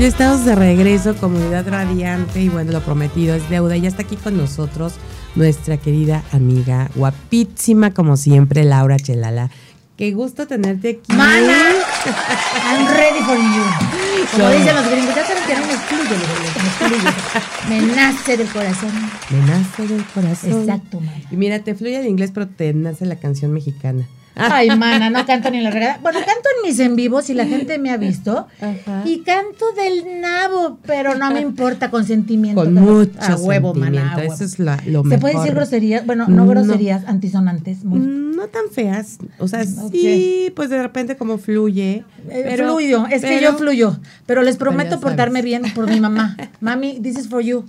Ya estamos de regreso, comunidad radiante, y bueno, lo prometido es deuda. Ya está aquí con nosotros nuestra querida amiga, guapísima como siempre, Laura Chelala. Qué gusto tenerte aquí. Mana, I'm ready for you. Como dicen los gringos, ya saben que no me excluye, me excluye. Me nace del corazón. Me nace del corazón. Exacto, mana. Y mira, te fluye el inglés, pero te nace la canción mexicana. Ay, mana, no canto ni en la realidad. Bueno, canto en mis en vivos y la gente me ha visto. Ajá. Y canto del nabo, pero no me importa con sentimiento. Con mucho a huevo, mana. sentimiento. a huevo. Eso es la- lo ¿Se mejor. puede decir groserías? Bueno, no, No. groserías, antisonantes. Muy, Mm, No tan feas. O sea, sí, pues de repente como fluye. Eh, pero- fluyo, es que yo fluyo, pero les prometo portarme bien por mi mamá. Mami, this is for you.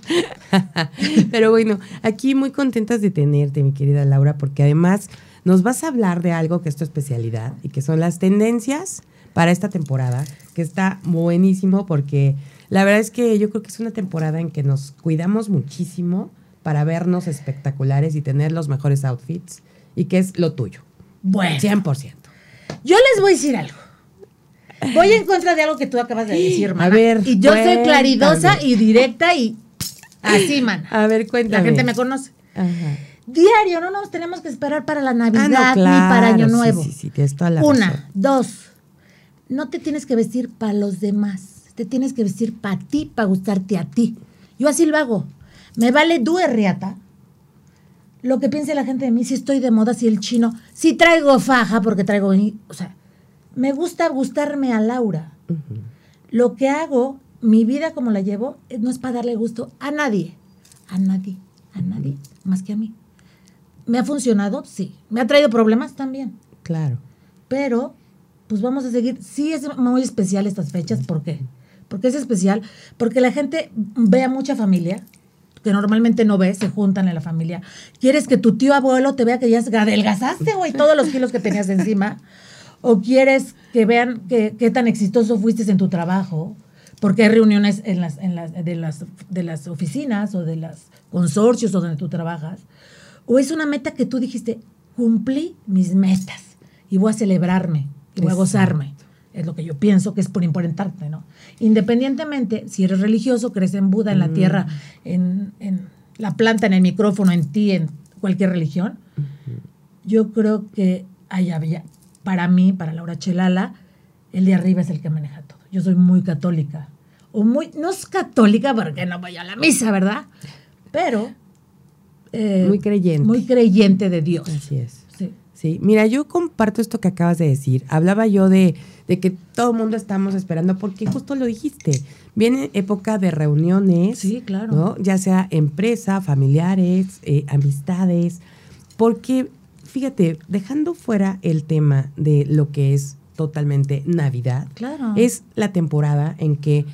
Pero bueno, aquí muy contentas de tenerte, mi querida Laura, porque además nos vas a hablar de algo que es tu especialidad y que son las tendencias para esta temporada, que está buenísimo porque la verdad es que yo creo que es una temporada en que nos cuidamos muchísimo para vernos espectaculares y tener los mejores outfits y que es lo tuyo, Bueno, 100%. yo les voy a decir algo. Voy en contra de algo que tú acabas de decir, A mana. ver, Y yo soy claridosa y directa y así, man. A ver, cuéntame. La gente me conoce. Ajá. Diario, no nos tenemos que esperar para la Navidad Ah, no, ni para Año sí, Nuevo. Sí, sí, toda la Una, razón. dos, no te tienes que vestir para los demás. Te tienes que vestir para ti, para gustarte a ti. Yo así lo hago. Me vale due riata. Lo que piense la gente de mí, si estoy de moda, si el chino, si traigo faja porque traigo, o sea, me gusta gustarme a Laura. Lo que hago, mi vida como la llevo, eh, no es para darle gusto a nadie, a nadie, a nadie, más que a mí. ¿Me ha funcionado? Sí. ¿Me ha traído problemas? También. Claro. Pero, pues vamos a seguir. Sí es muy especial estas fechas. ¿Por qué? Porque es especial. Porque la gente ve a mucha familia, que normalmente no ves, se juntan en la familia. Quieres que tu tío abuelo te vea que ya adelgazaste, güey, todos los kilos que tenías encima. O quieres que vean que- qué tan exitoso fuiste en tu trabajo. Porque hay reuniones en las, en las, de, las, de las oficinas o de los consorcios o donde tú trabajas. O es una meta que tú dijiste, cumplí mis metas y voy a celebrarme y voy a gozarme. Es lo que yo pienso que es por importante, ¿no? Independientemente, si eres religioso, crees en Buda, en la tierra, en, en la planta, en el micrófono, en ti, en cualquier religión, yo creo que hay, había- para mí, para Laura Chelala, el de arriba es el que maneja todo. Yo soy muy católica. O muy, no es católica porque no voy a la misa, ¿verdad? Pero... eh, Muy creyente. Muy creyente de Dios. Así es. Sí. Sí, mira, yo comparto esto que acabas de decir. Hablaba yo de, de que todo el mundo estamos esperando, porque justo lo dijiste. Viene época de reuniones. Sí, claro. ¿no? Ya sea empresa, familiares, eh, amistades. Porque, fíjate, dejando fuera el tema de lo que es totalmente Navidad, Claro. es la temporada en que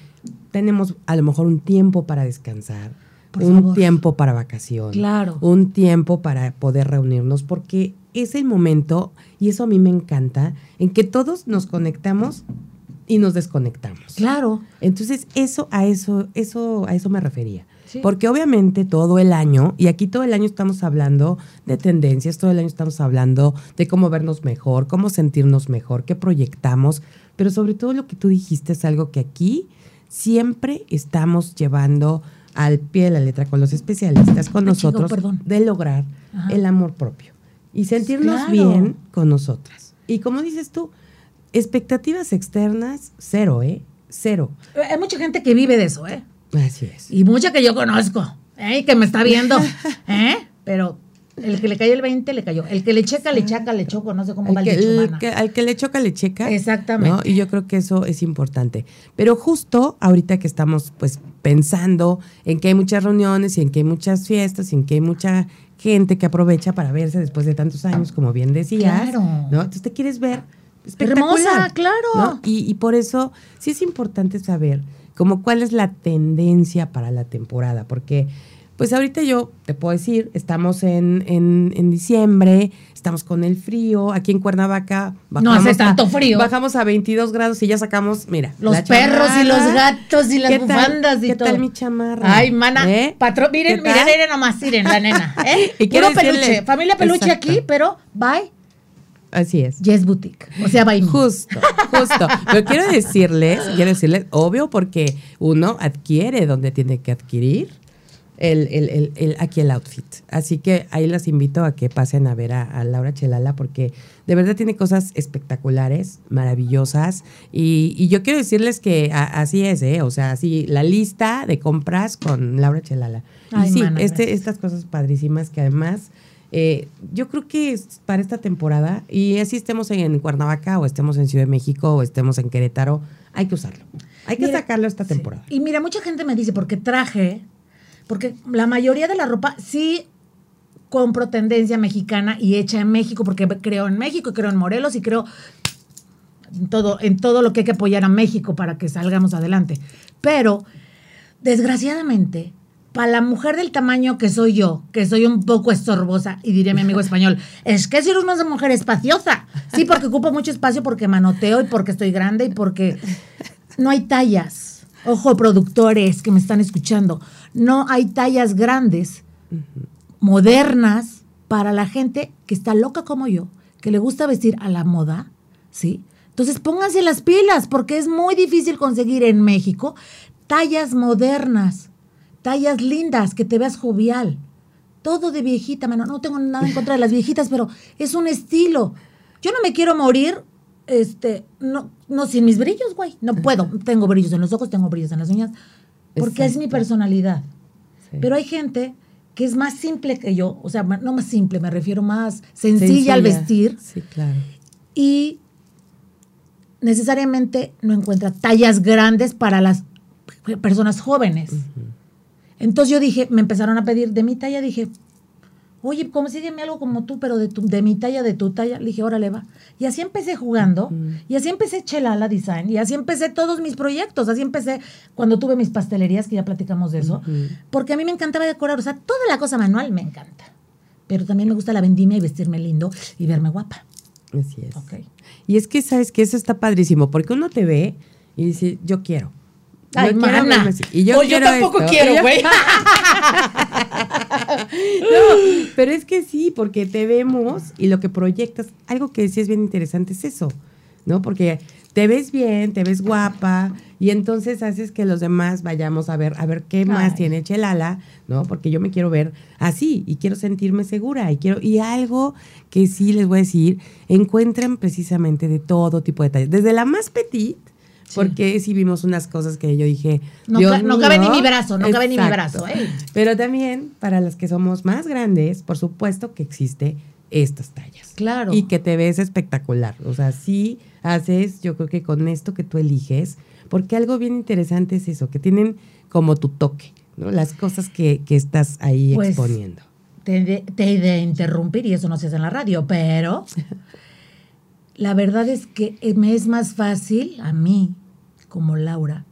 tenemos a lo mejor un tiempo para descansar, Por un favor. tiempo para vacación, Claro. un tiempo para poder reunirnos, porque es el momento, y eso a mí me encanta, en que todos nos conectamos y nos desconectamos. Claro. Entonces, eso a eso, eso, a eso me refería. Sí. Porque obviamente todo el año, y aquí todo el año estamos hablando de tendencias, todo el año estamos hablando de cómo vernos mejor, cómo sentirnos mejor, qué proyectamos, pero sobre todo lo que tú dijiste es algo que aquí siempre estamos llevando al pie de la letra con los especialistas, con Me nosotros, de lograr Ajá. el amor propio y sentirnos Claro. bien con nosotras. Y como dices tú, expectativas externas, cero, ¿eh? Cero. Eh, Hay mucha gente que vive de eso, ¿eh? Así es. Y mucha que yo conozco, ¿eh? Que me está viendo, ¿eh? Pero el que le cayó el 20, le cayó. El que le checa, le chaca, le choco, no sé cómo va Al el que, dicho, que- al que le choca, le checa. Exactamente. ¿no? Y yo creo que eso es importante. Pero justo ahorita que estamos pues pensando en que hay muchas reuniones y en que hay muchas fiestas y en que hay mucha gente que aprovecha para verse después de tantos años, como bien decías. Claro. ¿no? Entonces te quieres ver espectacular. Hermosa, claro. ¿no? Y, y por eso sí es importante saber como cuál es la tendencia para la temporada, porque pues ahorita yo te puedo decir, estamos en, en, en diciembre, estamos con el frío, aquí en Cuernavaca No hace tanto frío. Bajamos a 22 grados y ya sacamos, mira, Los la perros y los gatos y las bufandas y ¿Qué todo. tal mi chamarra? Ay, mana, ¿Eh? patrón, miren, ¿Qué miren, miren nomás, miren, la nena, ¿eh? Y quiero Puro decirle- peluche, familia peluche Exacto. aquí, pero bye, Así es. Yes Boutique, o sea, bye me. Justo, justo. Pero quiero decirles, quiero decirles, obvio, porque uno adquiere donde tiene que adquirir el, el- el- el- aquí el outfit. Así que ahí las invito a que pasen a ver a, a Laura Chelala, porque de verdad tiene cosas espectaculares, maravillosas. Y, y yo quiero decirles que a- así es, ¿eh? O sea, así la lista de compras con Laura Chelala. Ay, y sí, este, estas cosas padrísimas que además eh, yo creo que es para esta temporada, y así estemos en Cuernavaca o estemos en Ciudad de México o estemos en Querétaro, hay que usarlo. Hay que Mira, sacarlo esta sí. temporada. Y mira, mucha gente me dice, porque traje, porque la mayoría de la ropa sí compro tendencia mexicana y hecha en México, porque creo en México, creo en Morelos y creo en todo, en todo lo que hay que apoyar a México para que salgamos adelante. Pero, desgraciadamente, para la mujer del tamaño que soy yo, que soy un poco estorbosa, y diría mi amigo español, es que si eres una mujer espaciosa. Sí, porque ocupo mucho espacio, porque manoteo y porque estoy grande y porque no hay tallas. Ojo, productores que me están escuchando, no hay tallas grandes, modernas, para la gente que está loca como yo, que le gusta vestir a la moda, ¿sí? Entonces pónganse las pilas, porque es muy difícil conseguir en México tallas modernas, tallas lindas, que te veas jovial. Todo de viejita, mano. No tengo nada en contra de las viejitas, pero es un estilo. Yo no me quiero morir, este, no, no sin mis brillos, güey. No puedo. Tengo brillos en los ojos, tengo brillos en las uñas, porque es mi personalidad. Sí. Pero hay gente que es más simple que yo, o sea, no más simple, me refiero más sencilla, al vestir Sí, claro. y necesariamente no encuentra tallas grandes para las personas jóvenes. Entonces yo dije, me empezaron a pedir de mi talla, dije, oye, consígueme algo como tú, pero de, tu, de mi talla, de tu talla. Le dije, órale, va. Y así empecé jugando, y así empecé Chelala Design, y así empecé todos mis proyectos, así empecé cuando tuve mis pastelerías, que ya platicamos de eso, porque a mí me encantaba decorar, o sea, toda la cosa manual me encanta. Pero también me gusta la vendimia y vestirme lindo y verme guapa. Así es. Ok. Y es que, ¿sabes que Eso está padrísimo, porque uno te ve y dice, yo quiero. Yo Ay, quiero verme así. Y yo, Pues yo quiero tampoco esto. quiero, güey. No, pero es que sí, porque te vemos y lo que proyectas, algo que sí es bien interesante es eso, ¿no? Porque te ves bien, te ves guapa y entonces haces que los demás vayamos a ver, a ver qué más Ay. tiene Chelala, ¿no? Porque yo me quiero ver así y quiero sentirme segura y quiero y algo que sí les voy a decir, encuentran precisamente de todo tipo de detalles, desde la más porque sí vimos unas cosas que yo dije. No Dios ca- no cabe ni mi brazo, no cabe ni mi Exacto. brazo, ¿eh? Pero también para las que somos más grandes, por supuesto que existe estas tallas. Claro. Y que te ves espectacular. O sea, sí haces, yo creo que con esto que tú eliges, porque algo bien interesante es eso, que tienen como tu toque, ¿no? Las cosas que, que estás ahí Pues, exponiendo. te, de- te de interrumpir y eso no se hace en la radio, pero la verdad es que me es más fácil a mí, como Laura,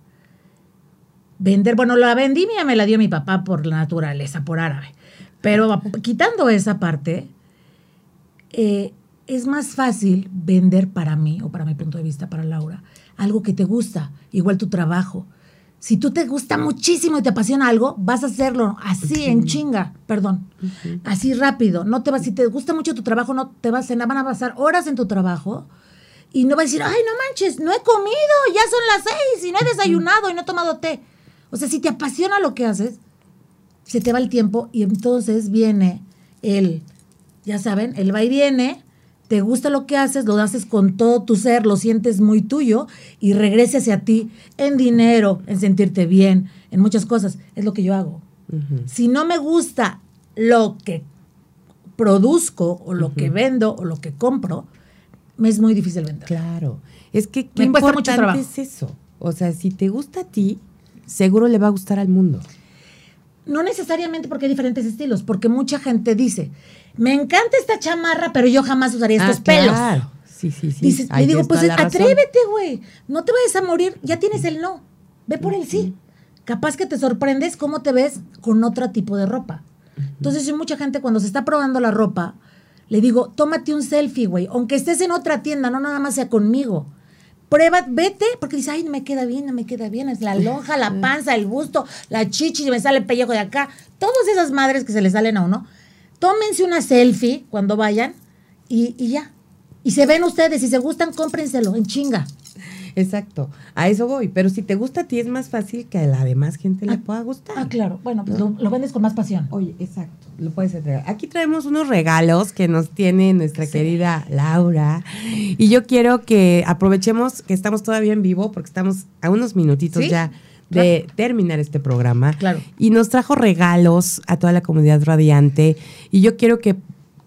vender, bueno, la vendimia me la dio mi papá por la naturaleza, por árabe, pero quitando esa parte, eh, es más fácil vender para mí, o para mi punto de vista, para Laura, algo que te gusta, igual tu trabajo. Si tú te gusta muchísimo y te apasiona algo, vas a hacerlo así, en chinga, perdón, así rápido. No te vas, si te gusta mucho tu trabajo, no te vas, van a pasar horas en tu trabajo y no vas a decir, ay, no manches, no he comido, ya son las seis y no he desayunado y no he tomado té. O sea, si te apasiona lo que haces, se te va el tiempo y entonces viene el, ya saben, el va y viene, te gusta lo que haces, lo haces con todo tu ser, lo sientes muy tuyo y regresa hacia ti en dinero, en sentirte bien, en muchas cosas. Es lo que yo hago. Si no me gusta lo que produzco o lo que vendo o lo que compro, me es muy difícil vender. Claro. Es que qué Me cuesta mucho importante trabajo. es eso. O sea, si te gusta a ti, seguro le va a gustar al mundo. No necesariamente porque hay diferentes estilos, porque mucha gente dice, me encanta esta chamarra, pero yo jamás usaría estos Ah, pelos. claro. Sí, sí, sí. Dices, le digo, pues atrévete, güey. No te vayas a morir, ya tienes el no. Ve por el sí. Capaz que te sorprendes cómo te ves con otro tipo de ropa. Entonces, mucha gente cuando se está probando la ropa, le digo, tómate un selfie, güey. Aunque estés en otra tienda, no nada más sea conmigo. Prueba, vete, porque dice, ay, no me queda bien, no me queda bien. Es la lonja, la panza, el busto, la chichi, me sale el pellejo de acá. Todas esas madres que se le salen a uno. Tómense una selfie cuando vayan y, y ya. Y se ven ustedes, si se gustan, cómprenselo en chinga. Exacto, a eso voy. Pero si te gusta a ti es más fácil que a la demás gente le pueda gustar. Ah, claro. Bueno, pues lo, lo vendes con más pasión. Oye, exacto, lo puedes entregar. Aquí traemos unos regalos que nos tiene nuestra querida Laura. Y yo quiero que aprovechemos que estamos todavía en vivo, porque estamos a unos minutitos Sí, ya de terminar este programa. Claro. Y nos trajo regalos a toda la comunidad radiante. Y yo quiero que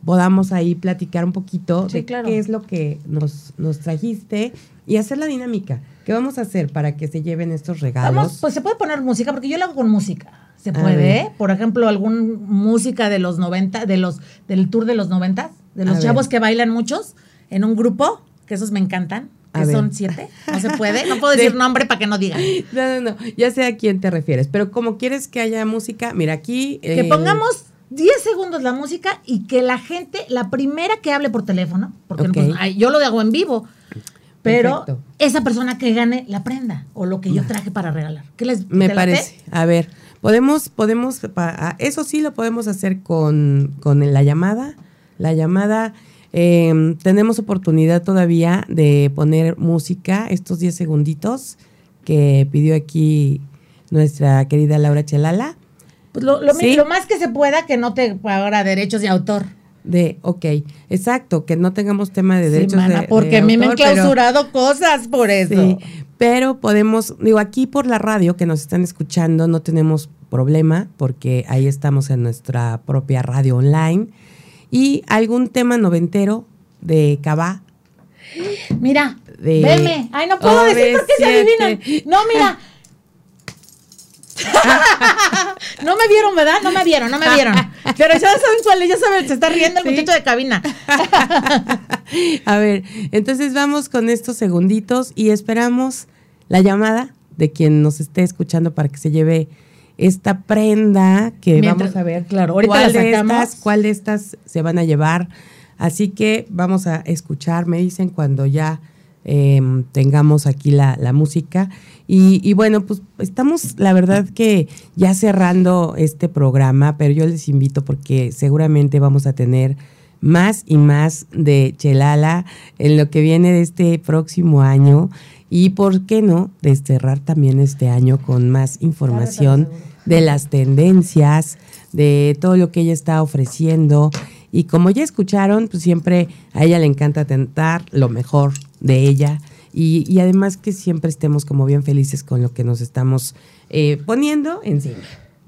podamos ahí platicar un poquito Sí, de claro. qué es lo que nos, nos trajiste y hacer la dinámica. ¿Qué vamos a hacer para que se lleven estos regalos? Vamos, pues se puede poner música, porque yo lo hago con música. Se puede. ¿eh? Por ejemplo, algún música de los 90, de los, del tour de los 90, de los A chavos ver. que bailan muchos en un grupo, que esos me encantan, A que ver. son siete. No se puede. No puedo decir De- nombre para que no digan. No, no, no, ya sé a quién te refieres, pero como quieres que haya música, mira aquí... Que eh, pongamos 10 segundos la música y que la gente, la primera que hable por teléfono, porque pues, ay, yo lo hago en vivo, pero Perfecto. esa persona que gane la prenda o lo que yo traje para regalar. ¿Qué les Me te parece. A ver, podemos, podemos, pa- eso sí lo podemos hacer con, con la llamada. La llamada, eh, tenemos oportunidad todavía de poner música, estos 10 segunditos que pidió aquí nuestra querida Laura Chelala. Pues lo, lo mi- Sí. lo más que se pueda que no te paga derechos de autor. De, ok, exacto, que no tengamos tema de Sí, derechos mana, de- porque de a mí me han pero- clausurado cosas por eso. Sí, pero podemos, digo, aquí por la radio que nos están escuchando no tenemos problema porque ahí estamos en nuestra propia radio online. Y algún tema noventero de Cabá. Mira, De- veme. Ay, no puedo decir por qué se OV7. adivinan. No, mira. no me vieron, ¿verdad? No me vieron, no me vieron. Pero ya saben cuál es, ya saben, se está riendo el Sí. muchacho de cabina. A ver, entonces vamos con estos segunditos y esperamos la llamada de quien nos esté escuchando para que se lleve esta prenda que Mientras- vamos a ver. claro, ahorita cuál la de estas, cuál de estas se van a llevar. Así que vamos a escuchar, me dicen cuando ya eh, tengamos aquí la, la música. Y, y bueno, pues estamos, la verdad que ya cerrando este programa, pero yo les invito porque seguramente vamos a tener más y más de Chelala en lo que viene de este próximo año. Y por qué no, de cerrar también este año con más información de las tendencias, de todo lo que ella está ofreciendo. Y como ya escucharon, pues siempre a ella le encanta tentar lo mejor de ella. Y, y además que siempre estemos como bien felices con lo que nos estamos eh, poniendo encima.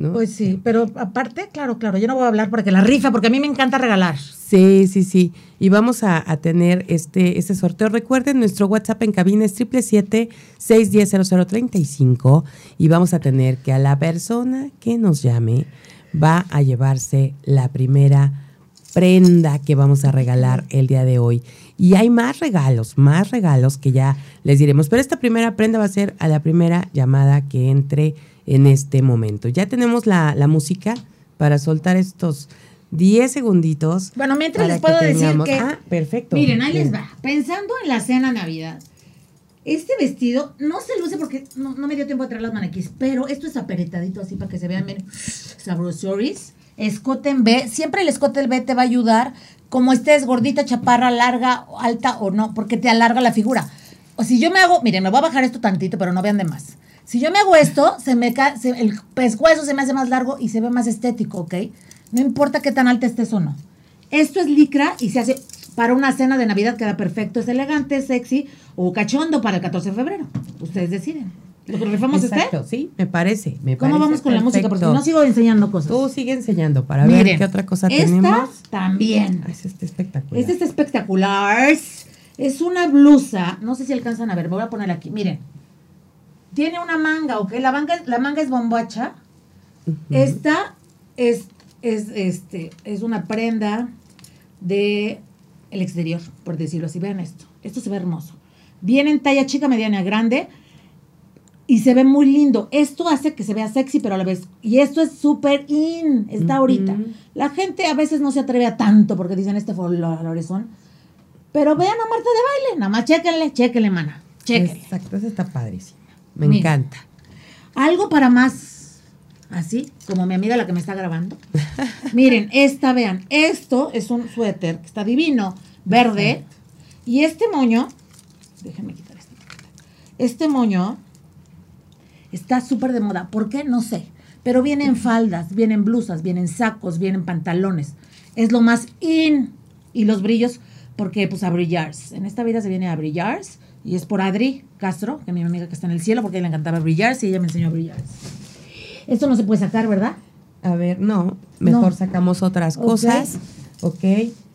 ¿No? Pues sí, pero aparte, claro, claro, yo no voy a hablar porque la rifa, porque a mí me encanta regalar. Sí, sí, sí. Y vamos a, a tener este, este sorteo. Recuerden, nuestro WhatsApp en cabina es 777-610-0035 y vamos a tener que a la persona que nos llame va a llevarse la primera prenda que vamos a regalar el día de hoy. Y hay más regalos, más regalos que ya les diremos. Pero esta primera prenda va a ser a la primera llamada que entre en este momento. Ya tenemos la, la música para soltar estos 10 segunditos. Bueno, mientras les puedo que decir que- Ah, perfecto. Miren, ahí les va. Pensando en la cena Navidad, este vestido no se luce porque no, no me dio tiempo de traer las maniquís, pero esto es aperetadito así para que se vean bien sabrosoris. Escote en B, siempre el escote en B te va a ayudar, como estés gordita, chaparra, larga, alta o no, porque te alarga la figura. O si yo me hago, miren, me voy a bajar esto tantito, pero no vean de más. Si yo me hago esto, se me ca- se- el pescuezo se me hace más largo y se ve más estético, ¿ok? No importa qué tan alta estés o no. Esto es licra y se hace para una cena de Navidad, queda perfecto, es elegante, sexy o cachondo para el 14 de febrero. Ustedes deciden. ¿Lo que rifamos Exacto, este? sí, me parece. Me ¿Cómo parece vamos con la música? Porque perfecto. no sigo enseñando cosas. Tú sigue enseñando para ver Miren, qué otra cosa esta tenemos. también. Ah, ese está espectacular. Este está espectacular. Es una blusa. No sé si alcanzan a ver. Voy a poner aquí. Miren. Tiene una manga, ¿ok? La manga, la manga es bombacha. Esta es, es, este, es una prenda de el exterior, por decirlo así. Vean esto. Esto se ve hermoso. Viene en talla chica, mediana, grande y se ve muy lindo. Esto hace que se vea sexy, pero a la vez. Y esto es súper in, está ahorita. La gente a veces no se atreve a tanto porque dicen este fue el horizonte. Pero vean a Marta de baile, nada más chéquenle, chéquenle, mana. Chéquenle. Exacto, esa está padrísima. Me Mira. encanta. Algo para más así, como mi amiga la que me está grabando. Miren, esta, vean, esto es un suéter que está divino, verde. Y este moño, déjenme quitar este. Este moño está súper de moda. ¿Por qué? No sé. Pero vienen faldas, vienen blusas, vienen sacos, vienen pantalones. Es lo más in. Y los brillos, porque pues a brillars. En esta vida se viene a brillars. Y es por Adri Castro, que es mi amiga que está en el cielo, porque a ella le encantaba brillars y ella me enseñó a brillars. Esto no se puede sacar, ¿verdad? A ver, no, mejor No. sacamos otras cosas. Ok.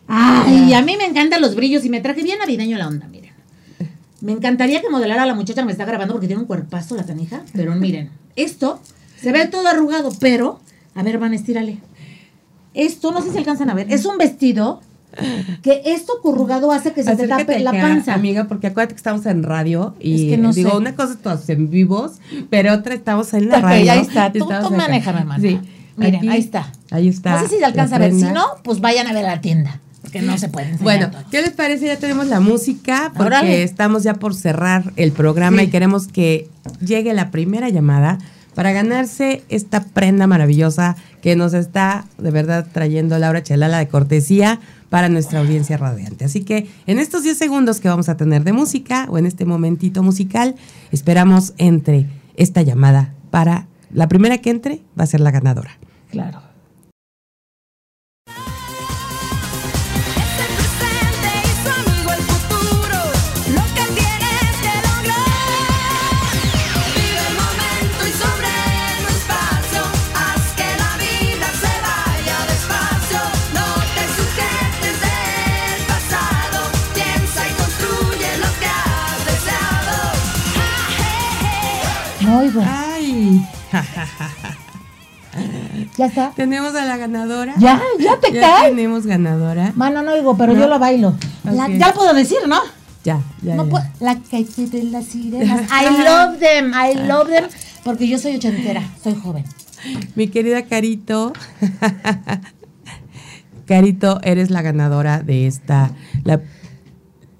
Ay, a mí me encantan los brillos y me traje bien navideño la onda, miren. Me encantaría que modelara a la muchacha que me está grabando porque tiene un cuerpazo la canija, pero miren, esto se ve todo arrugado, pero, a ver, van, estírale. Esto, no sé si alcanzan a ver, es un vestido que esto corrugado hace que se te tape la acá, panza. Amiga, porque acuérdate que estamos en radio y Es que no digo, sé. una cosa estamos en vivos, pero otra estamos en la radio. ahí está. Tú- tú manéjame, hermana. Sí. Miren, Aquí- ahí está. Ahí está. No sé si se alcanza a ver, si no, pues vayan a ver a la tienda, porque no se puede Bueno, todo. ¿qué les parece? Ya tenemos la música porque Órale. estamos ya por cerrar el programa Sí. y queremos que llegue la primera llamada para ganarse esta prenda maravillosa que nos está de verdad trayendo Laura Chelala de cortesía para nuestra audiencia radiante. Así que en estos 10 segundos que vamos a tener de música o en este momentito musical, esperamos entre esta llamada para la primera que entre va a ser la ganadora. Claro. Ya está. Tenemos a la ganadora. Ya, ya te Ya cae. tenemos ganadora. Mano, no oigo, pero yo bailo. La- Ok. ya lo puedo decir, ¿no? Ya, ya. no ya. La calle de las sirenas. I love them, I love them. Porque yo soy ochentera, soy joven. Mi querida Carito. Carito, eres la ganadora de esta. La,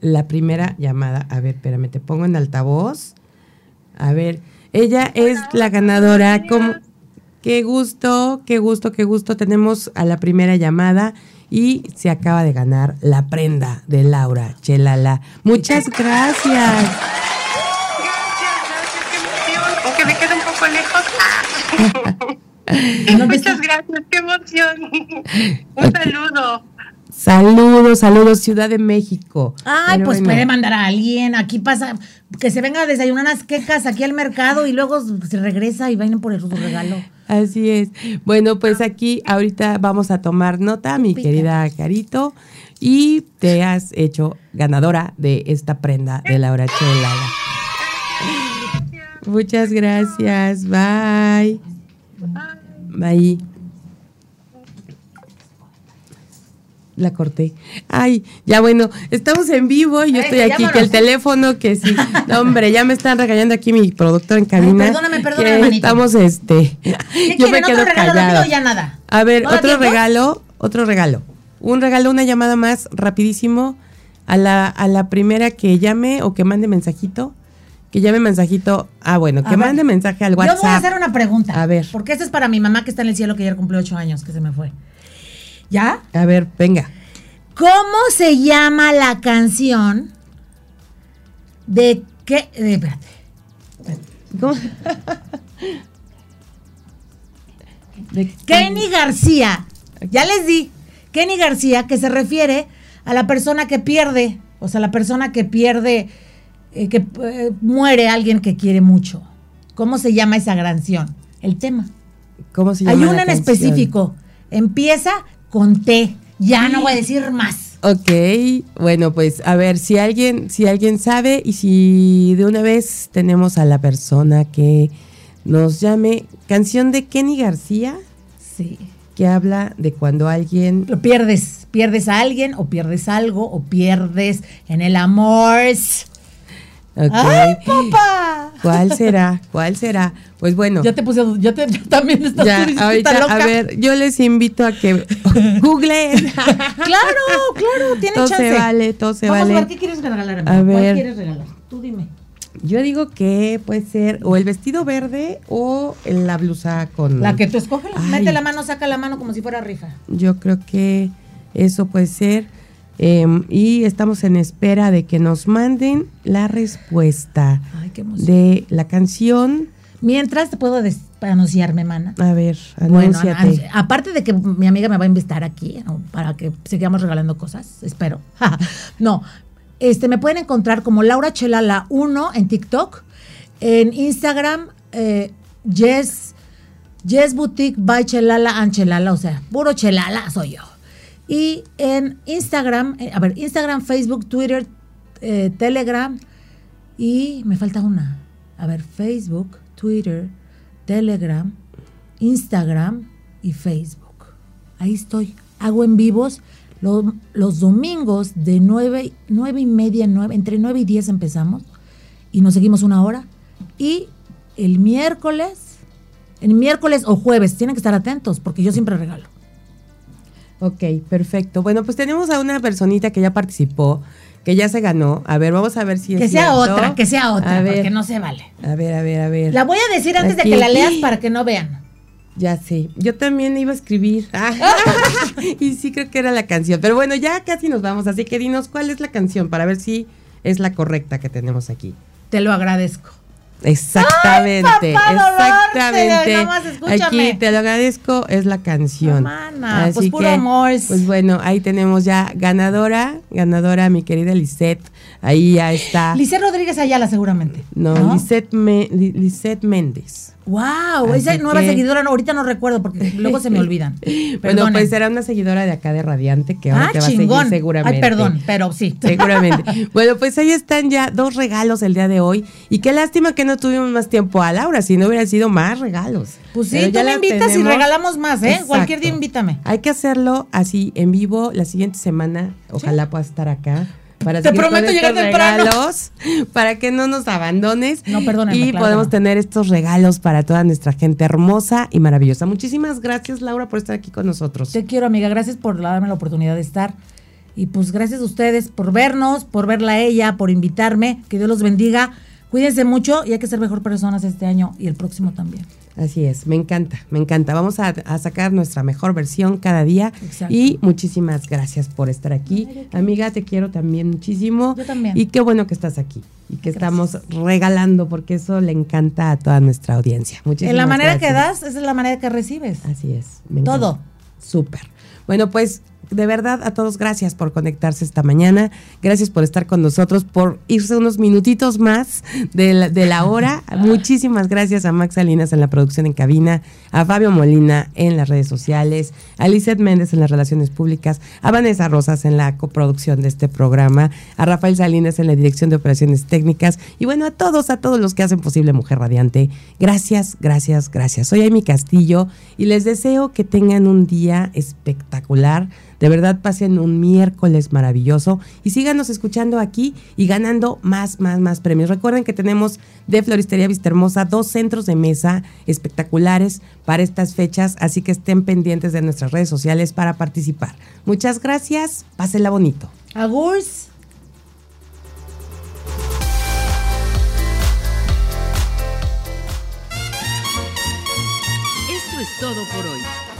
la primera llamada. A ver, espérame, te pongo en altavoz. A ver, ella es la ganadora. Qué gusto, qué gusto, qué gusto. Tenemos a la primera llamada y se acaba de ganar la prenda de Laura Chelala. Muchas gracias. Gracias, gracias, qué emoción. Aunque me quede un poco lejos. Ah. Muchas gracias, qué emoción. Un saludo. Saludos, saludos, Ciudad de México. Ay, Pero pues bueno. puede mandar a alguien. Aquí pasa, que se venga a desayunar unas quecas aquí al mercado y luego se regresa y vayan por el su regalo. Así es. Bueno, pues aquí ahorita vamos a tomar nota, mi querida Carito, y te has hecho ganadora de esta prenda de Laura Chelala. Muchas gracias. Bye. Bye. La corté. Ay, ya bueno, estamos en vivo y yo Ay, estoy aquí, que el teléfono, que sí. No, hombre, ya me están regañando aquí mi productor en cabina. perdóname, perdóname, manito. Estamos, este, ¿Qué yo me quedo ¿Otro regalo callada. ya nada? A ver, ¿No da otro tiempo? regalo, otro regalo. Un regalo, una llamada más rapidísimo a la, a la primera que llame o que mande mensajito. Que llame mensajito. Ah, bueno, que A ver, mande mensaje al WhatsApp. Yo voy a hacer una pregunta. A ver. Porque esto es para mi mamá que está en el cielo, que ayer cumplió ocho años, que se me fue. ¿Ya? A ver, venga. ¿Cómo se llama la canción de qué? eh, espérate. ¿Cómo? De- Kenny García. Ya les di. Kenny García, que se refiere a la persona que pierde, o sea, la persona que pierde, eh, que eh, muere alguien que quiere mucho. ¿Cómo se llama esa canción? El tema. ¿Cómo se Hay llama una la en canción? específico. Empieza con T. Ya no voy a decir más. Ok, bueno, pues a ver si alguien, si alguien sabe y si de una vez tenemos a la persona que nos llame. Canción de Kenny García. Sí. que habla de cuando alguien Lo pierdes, pierdes a alguien o pierdes algo o pierdes en el amor. ¡Ay, papá! ¿Cuál será? ¿Cuál será? Pues bueno, Yo te puse, yo, te, también estás ya, tú dijiste, ahorita, "Está loca". a ver, yo les invito a que googleen. Claro, claro, tiene Todo chance. se vale, todo se Vamos vale. a ver, ¿qué quieres regalar, amiga? A ¿Cuál ver. quieres regalar? Tú dime. Yo digo que puede ser o el vestido verde o la blusa con... La que tú escoges, mete la mano, saca la mano como si fuera rifa. Yo creo que eso puede ser. Em, y estamos en espera de que nos manden la respuesta Ay, qué emoción. de la canción. Mientras te puedo anunciarme, mana. A ver, Bueno, anúnciate. an- aparte de que mi amiga me va a invitar aquí ¿no? para que sigamos regalando cosas, espero. no, este me pueden encontrar como Laura Chelala 1 en TikTok, en Instagram, eh, Yes, Yes Boutique by Chelala and Chelala, o sea, puro Chelala soy yo. Y en Instagram, eh, a ver, Instagram, Facebook, Twitter, eh, Telegram y me falta una. A ver, Facebook, Twitter, Telegram, Instagram y Facebook. Ahí estoy. Hago en vivos lo- los domingos de nueve, nueve y media, nueve, entre 9 y 10 empezamos y nos seguimos una hora. Y el miércoles, el miércoles o jueves, tienen que estar atentos porque yo siempre regalo. Ok, perfecto. Bueno, pues tenemos a una personita que ya participó, que ya se ganó. A ver, vamos a ver si es Que sea cierto. otra, que sea otra, A ver, porque no se vale. a ver, a ver, a ver. La voy a decir antes Aquí. de que la leas para que no vean. Ya sé. Yo también iba a escribir. y sí creo que era la canción. Pero bueno, ya casi nos vamos. Así que dinos cuál es la canción para ver si es la correcta que tenemos aquí. Te lo agradezco. Exactamente, Ay, papá, exactamente. Nomás. Aquí te lo agradezco, es la canción. Pues puro amor. Pues bueno, ahí tenemos ya ganadora, ganadora, mi querida Lisette. Ahí ya está. Lice Rodríguez Ayala, seguramente. no, Lisette, Me- Lisette Méndez. Wow, Así esa nueva que- seguidora, no, ahorita no recuerdo porque luego se me olvidan. Bueno, pues será una seguidora de acá de Radiante que ahora ah, te va a chingón. seguir seguramente. Ay, perdón, pero sí. Seguramente. Bueno, pues ahí están ya dos regalos el día de hoy. Y qué lástima que no tuvimos más tiempo a Laura, si no hubiera sido más regalos. Pues sí, Pero tú me invitas y regalamos más, ¿eh? Exacto. Cualquier día invítame. Hay que hacerlo así en vivo la siguiente semana. Ojalá puedas estar acá. Para Te prometo llegar temprano. regalos, para que no nos abandones. No, perdóname, Y claro podemos no. tener estos regalos para toda nuestra gente hermosa y maravillosa. Muchísimas gracias, Laura, por estar aquí con nosotros. Te quiero, amiga. Gracias por darme la oportunidad de estar. Y pues gracias a ustedes por vernos, por verla a ella, por invitarme. Que Dios los bendiga. Cuídense mucho y hay que ser mejor personas este año y el próximo también. Así es, me encanta, me encanta. Vamos a, a sacar nuestra mejor versión cada día. Exacto. Y muchísimas gracias por estar aquí. Amiga, te quiero también muchísimo. Yo también. Y qué bueno que estás aquí y que estamos regalando porque eso le encanta a toda nuestra audiencia. Muchísimas En la manera que gracias. das, esa es la manera que recibes. Así es. me. Todo. Súper. Bueno, pues de verdad a todos gracias por conectarse esta mañana. Gracias por estar con nosotros, por irse unos minutitos más de la, de la hora. Muchísimas gracias a Max Salinas en la producción en cabina, a Fabio Molina en las redes sociales, a Lizeth Méndez en las relaciones públicas, a Vanessa Rosas en la coproducción de este programa, a Rafael Salinas en la dirección de operaciones técnicas y bueno, a todos, a todos los que hacen posible Mujer Radiante. Gracias, gracias, gracias. Soy Amy Castillo y les deseo que tengan un día espectacular. De verdad pasen un miércoles maravilloso y síganos escuchando aquí y ganando más, más, más premios. Recuerden que tenemos de Floristería Vista Hermosa dos centros de mesa espectaculares para estas fechas, así que estén pendientes de nuestras redes sociales para participar. Muchas gracias, pásenla bonito. Agurs. Esto es todo por hoy.